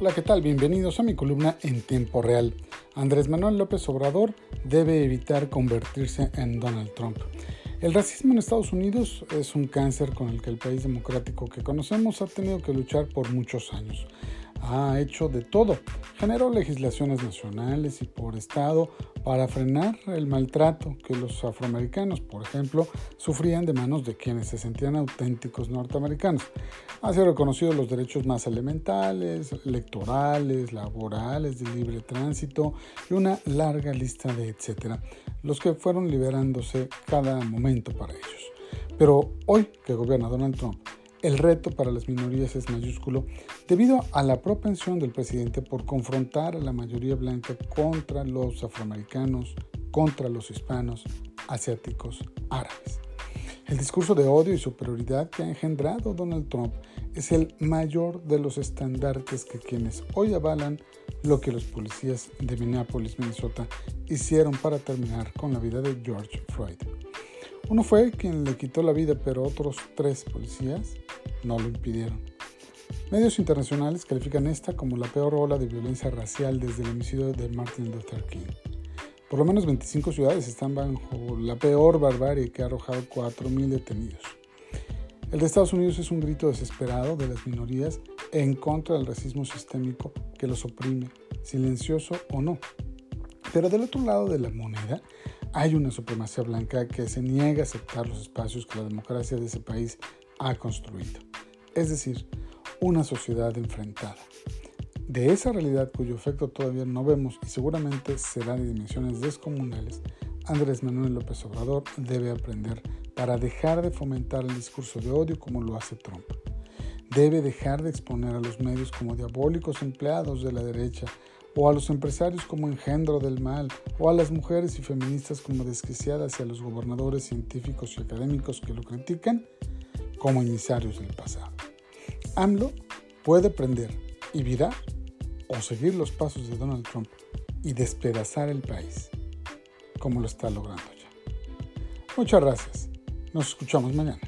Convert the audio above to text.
Hola, ¿qué tal? Bienvenidos a mi columna en tiempo real. Andrés Manuel López Obrador debe evitar convertirse en Donald Trump. El racismo en Estados Unidos es un cáncer con el que el país democrático que conocemos ha tenido que luchar por muchos años ha hecho de todo. Generó legislaciones nacionales y por estado para frenar el maltrato que los afroamericanos, por ejemplo, sufrían de manos de quienes se sentían auténticos norteamericanos. Ha sido reconocido los derechos más elementales, electorales, laborales, de libre tránsito y una larga lista de etcétera, los que fueron liberándose cada momento para ellos. Pero hoy que gobierna Donald Trump, el reto para las minorías es mayúsculo debido a la propensión del presidente por confrontar a la mayoría blanca contra los afroamericanos, contra los hispanos, asiáticos, árabes. El discurso de odio y superioridad que ha engendrado Donald Trump es el mayor de los estandartes que quienes hoy avalan lo que los policías de Minneapolis, Minnesota, hicieron para terminar con la vida de George Floyd. Uno fue quien le quitó la vida, pero otros tres policías no lo impidieron. Medios internacionales califican esta como la peor ola de violencia racial desde el homicidio de Martin Luther King. Por lo menos 25 ciudades están bajo la peor barbarie que ha arrojado 4.000 detenidos. El de Estados Unidos es un grito desesperado de las minorías en contra del racismo sistémico que los oprime, silencioso o no. Pero del otro lado de la moneda hay una supremacía blanca que se niega a aceptar los espacios que la democracia de ese país ha construido. Es decir, una sociedad enfrentada. De esa realidad cuyo efecto todavía no vemos y seguramente será de dimensiones descomunales, Andrés Manuel López Obrador debe aprender para dejar de fomentar el discurso de odio como lo hace Trump. Debe dejar de exponer a los medios como diabólicos empleados de la derecha o a los empresarios como engendro del mal, o a las mujeres y feministas como desquiciadas y a los gobernadores científicos y académicos que lo critican como emisarios del pasado. AMLO puede prender y virar o seguir los pasos de Donald Trump y despedazar el país, como lo está logrando ya. Muchas gracias. Nos escuchamos mañana.